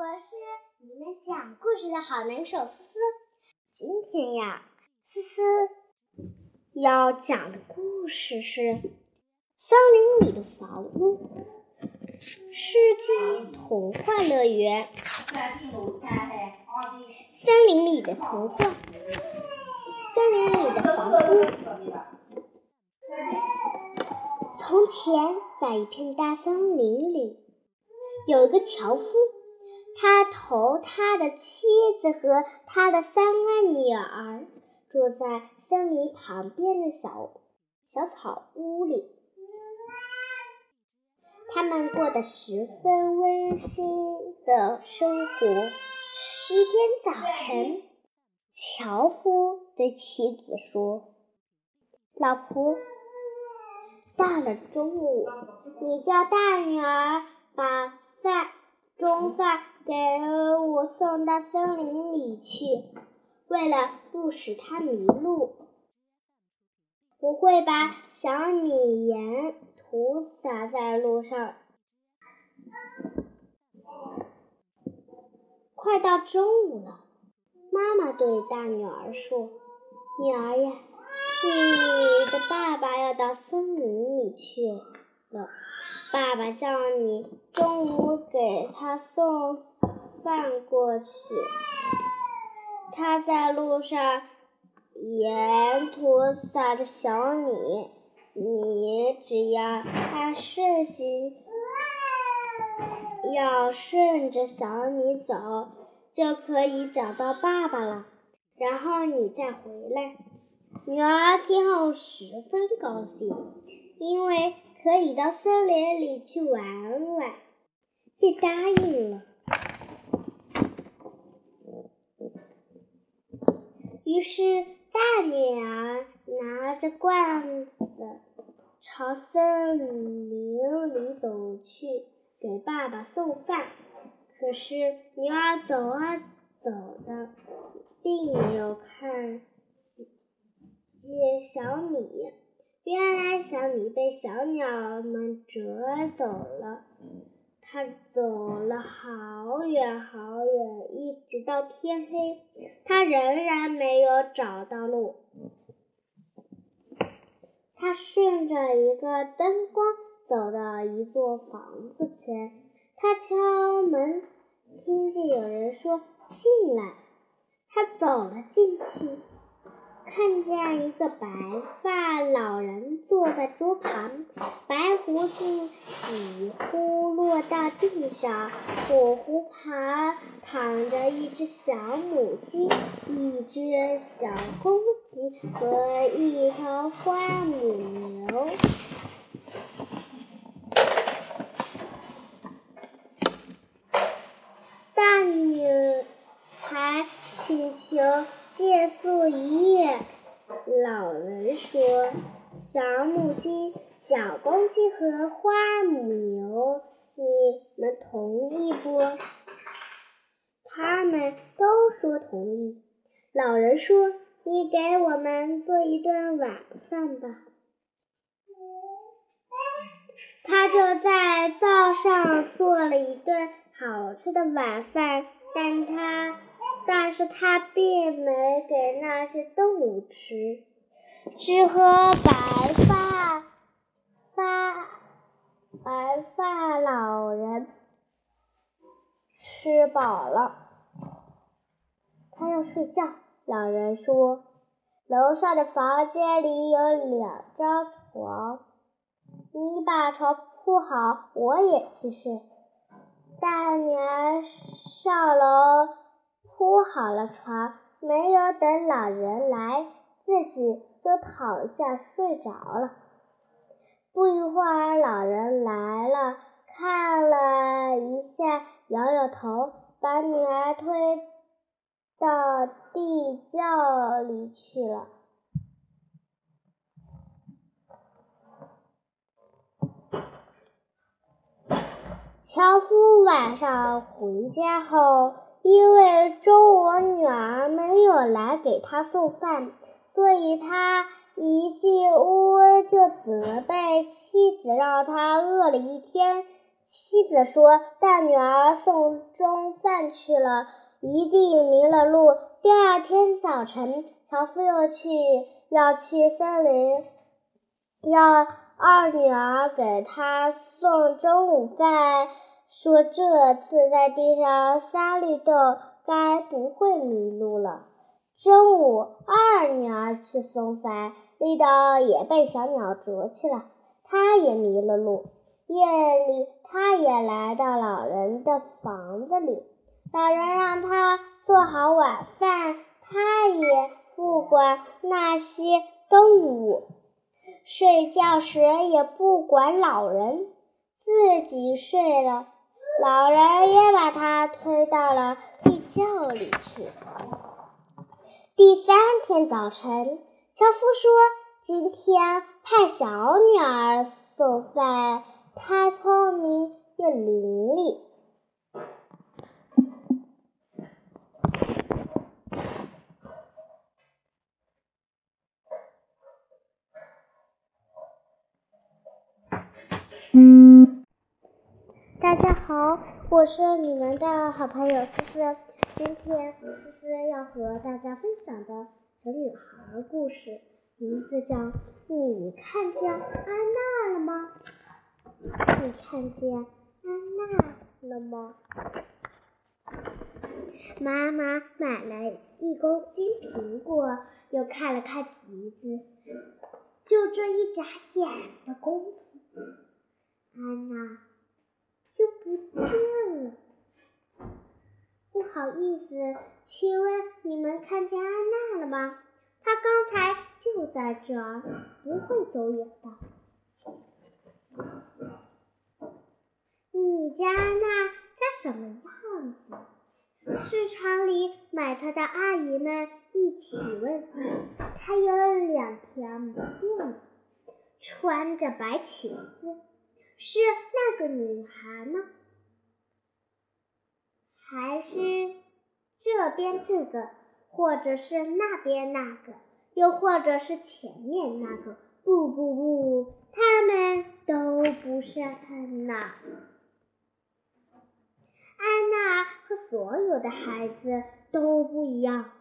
我是你们讲故事的好能手思思。今天呀，思思要讲的故事是《森林里的房屋》。世纪童话乐园，森林里的童话，森林里的房屋。从前，在一片大森林里，有一个樵夫，他同他的妻子和他的三个女儿住在森林旁边的小小草屋里。他们过得十分温馨的生活。一天早晨，樵夫对妻子说：“老婆，到了中午，你叫大女儿把饭中饭给我送到森林里去，为了不使她迷路，我会把小米盐。”涂洒在路上。快到中午了，妈妈对大女儿说：“女儿呀，你的爸爸要到森林里去了，爸爸叫你中午给他送饭过去。他在路上沿途撒着小米。”你只要按顺序，要顺着小米走，就可以找到爸爸了。然后你再回来。女儿听后十分高兴，因为可以到森林里去玩玩，便答应了。于是大女儿拿着罐子。朝森林里走去，给爸爸送饭。可是女儿走啊走的，并没有看见小米。原来小米被小鸟们折走了。他走了好远好远，一直到天黑，他仍然没有找到路。他顺着一个灯光走到一座房子前，他敲门，听见有人说：“进来。”他走了进去，看见一个白发老人坐在桌旁，白胡子几乎落到地上，火壶旁躺着一只小母鸡，一只小公鸡。和一头花母牛，大女孩请求借宿一夜。老人说：“小母鸡、小公鸡和花母牛，你们同意不？”他们都说同意。老人说。你给我们做一顿晚饭吧。他就在灶上做了一顿好吃的晚饭，但他，但是他并没给那些动物吃，只喝白发发白发老人吃饱了。他要睡觉。老人说：“楼上的房间里有两张床，你把床铺好，我也去睡。”大女儿上楼铺好了床，没有等老人来，自己就躺下睡着了。不一会儿，老人来了，看了一下，摇摇头，把女儿推。到地窖里去了。樵夫晚上回家后，因为中午女儿没有来给他送饭，所以他一进屋就责备妻子，让他饿了一天。妻子说：“带女儿送中饭去了，一定迷了路。”第二天早晨，樵夫又去要去森林，要二女儿给他送中午饭，说这次在地上撒绿豆，该不会迷路了。中午，二女儿去送饭，绿豆也被小鸟啄去了，她也迷了路。夜里，他也来到老人的房子里。老人让他做好晚饭，他也不管那些动物。睡觉时也不管老人，自己睡了。老人也把他推到了地窖里去。第三天早晨，樵夫说：“今天派小女儿送饭。”她聪明又伶俐。大大家好，我是你们的好朋友思思。今天思思要和大家分享的小女孩故事，名字叫《你看见安娜了吗》。你看见安娜了吗？妈妈买了一公斤苹果，又看了看橘子，就这一眨眼的功夫，安娜不见了。不好意思，请问你们看见安娜了吗？她刚才就在这儿，不会走远的。你家安娜长什么样子？市场里买她的阿姨们一起问。她有两条辫子，穿着白裙子，是那个女孩吗？还是这边这个，或者是那边那个，又或者是前面那个？不不不，他们都不是安娜。安娜和所有的孩子都不一样，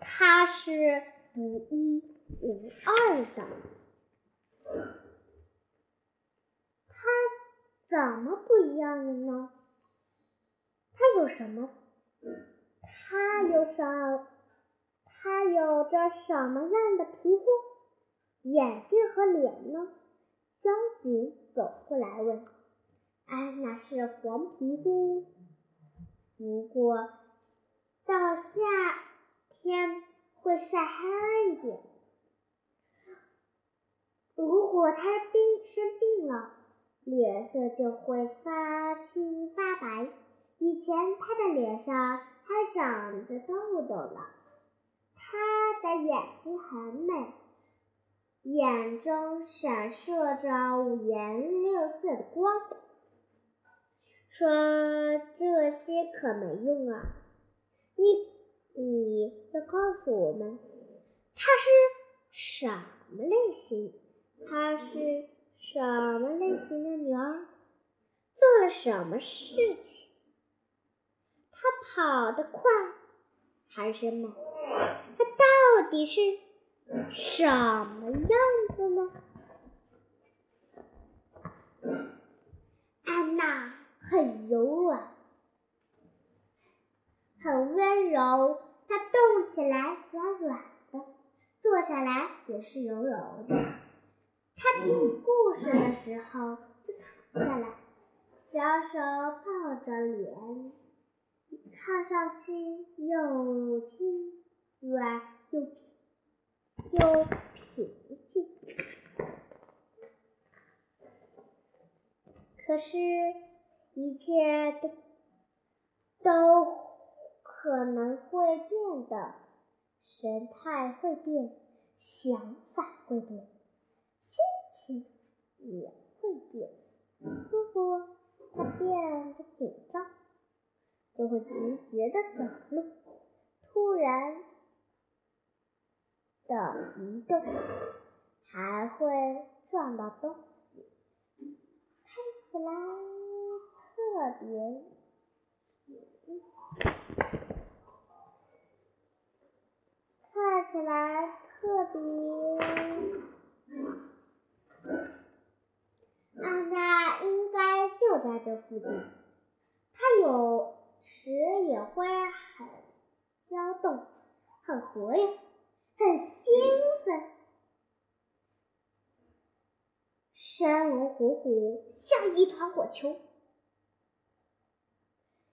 她是独一无二的。她怎么不一样了呢？有什么？他有什？他有着什么样的皮肤？眼睛和脸呢？交警走过来问。安娜是黄皮肤，不过到夏天会晒黑一点。如果她病生病了，脸色就会发青发白。以前她的脸上还长着痘痘呢。她的眼睛很美。眼中闪烁着五颜六色的光。说这些可没用啊！你你要告诉我们，她是什么类型？她是什么类型的女儿？做了什么事情？它跑得快还是慢？它到底是？什么样子呢？安娜很柔软，很温柔，她动起来软软的，坐下来也是柔柔的。她听故事的时候就躺下来，小手抱着脸，看上去又轻软又。又平静，可是，一切都都可能会变的，神态会变，想法会变，心情也会变。如果他变得紧张，就会直觉的走路，突然。的移动，还会撞到东西，看起来特别，看起来特别。安娜应该就在这附近，她有时也会很骚动，很活跃，很兴奋，山龙虎虎，像一团火球。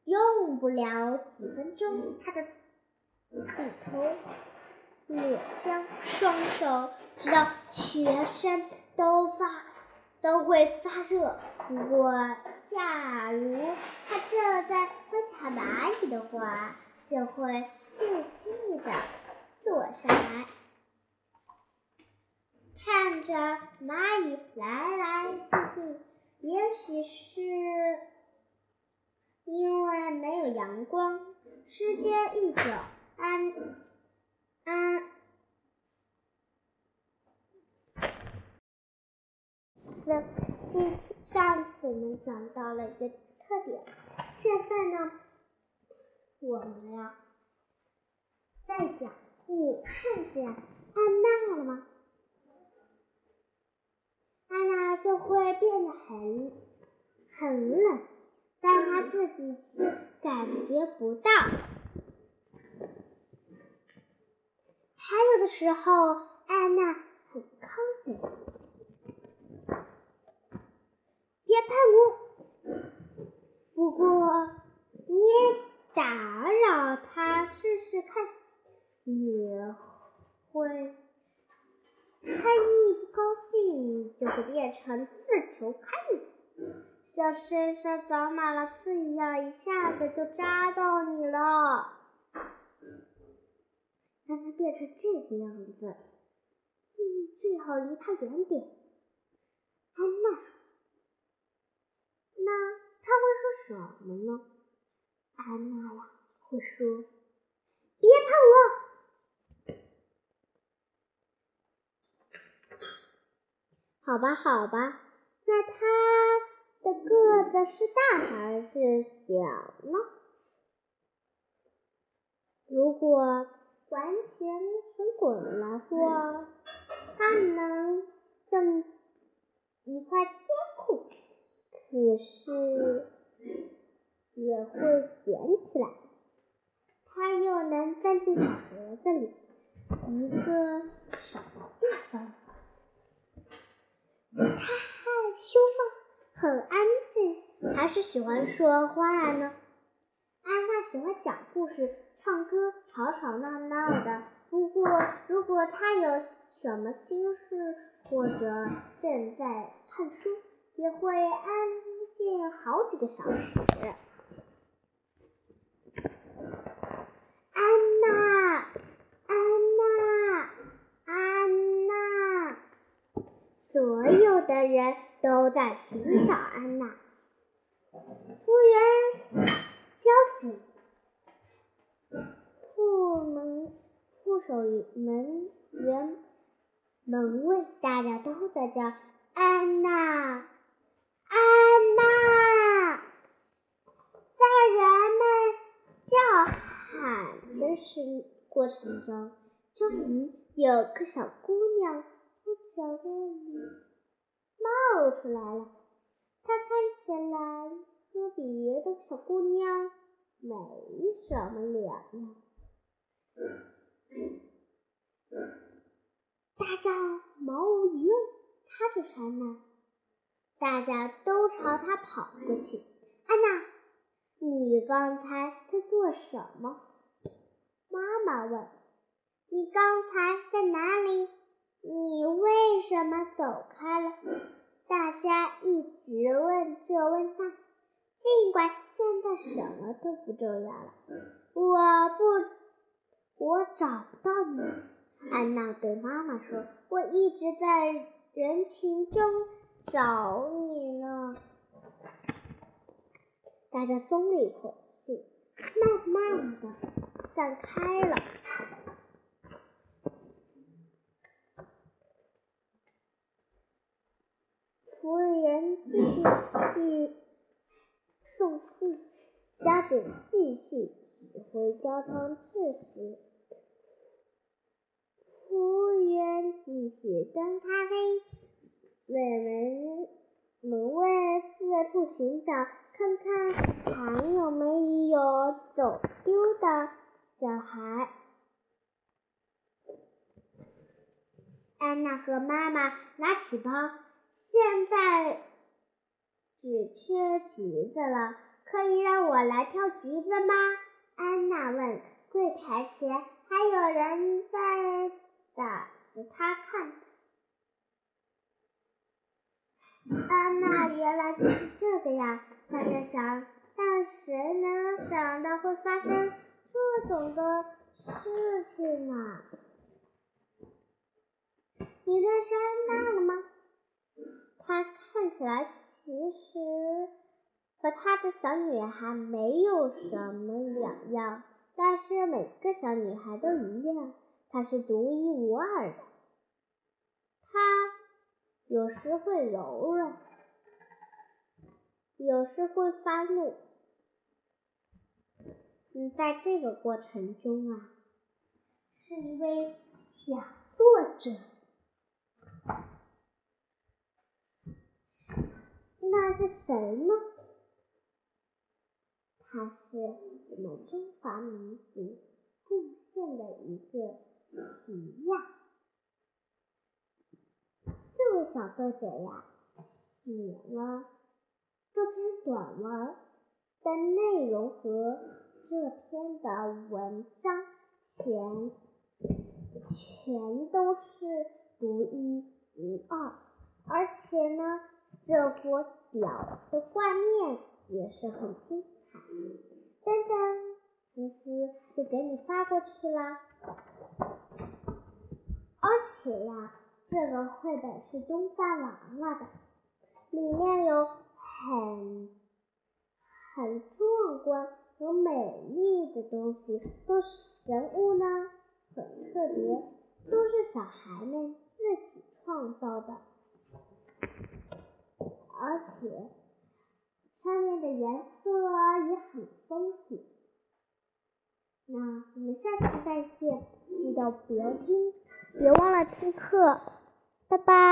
用不了几分钟，它的骨头、脸颊、双手，直到全身都发。都会发热。不过，假如他正在观察蚂蚁的话，就会静静地坐下来，看着蚂蚁来来去去。也许是因为没有阳光，时间一久，安安。上次我们讲到了一个特点，现在呢，我们呀再讲，你看见安娜了吗？安娜就会变得很很冷，但她自己却感觉不到。还有的时候，安娜很亢奋。别碰我！不过你打扰他试试看，你会，他一不高兴就会变成刺球看你，像身上长满了刺一样，一下子就扎到你了。让他变成这个样子，你最好离他远点。安娜。那他会说什么呢？安娜呀，会说：“别碰我。”好吧，好吧，那他的个子是大还是小呢？如果完全成滚来说，他能像一块金库。可是也会卷起来，它又能钻进小盒子里，一个小地方。它害羞吗？很安静，还是喜欢说话呢？安娜喜欢讲故事、唱歌，吵吵闹闹的。不过，如果她有什么心事，或者正在看书。也会安静好几个小时。安娜，安娜，安娜，所有的人都在寻找安娜。服务员，交警，护门，护守门员，门卫，大家都在叫安娜。安娜，在人们叫喊的时过程中，终于有个小姑娘从角落里冒出来了。她看起来和别的小姑娘没什么两样。大家毫无疑问，她是安娜。大家都朝他跑过去。安娜，你刚才在做什么？妈妈问。你刚才在哪里？你为什么走开了？大家一直问这问那，尽管现在什么都不重要了。我不，我找不到你。安娜对妈妈说：“我一直在人群中。”找你呢，大家松了一口气，慢慢的散开了。服务员继续送警继续指挥交通秩序。服务员继续端咖啡，为门门卫四处寻找，看看还有没有走丢的小孩。安娜和妈妈拿起包，现在只缺橘子了，可以让我来挑橘子吗？安娜问。柜台前还有人在。打着他看，安娜原来就是这个呀！大家想，但谁能想到会发生这种的事情呢？你认识安娜了吗？她看起来其实和她的小女孩没有什么两样，但是每个小女孩都一样。她是独一无二的，她有时会柔软，有时会发怒。嗯，在这个过程中啊，是一位小作者，那是谁呢？他是我们中华民族贡献的一个。题呀，这位小作者呀，写了这篇短文的内容和这篇的文章全全都是独一无二，而且呢，这幅表的画面也是很精彩。噔噔，思思就给你发过去啦。而且呀，这个绘本是东方娃娃的，里面有很很壮观和美丽的东西，都是人物呢，很特别，都是小孩们自己创造的，而且上面的颜色也很丰富。那我们下次再见，记得不要听，别忘了听课，拜拜。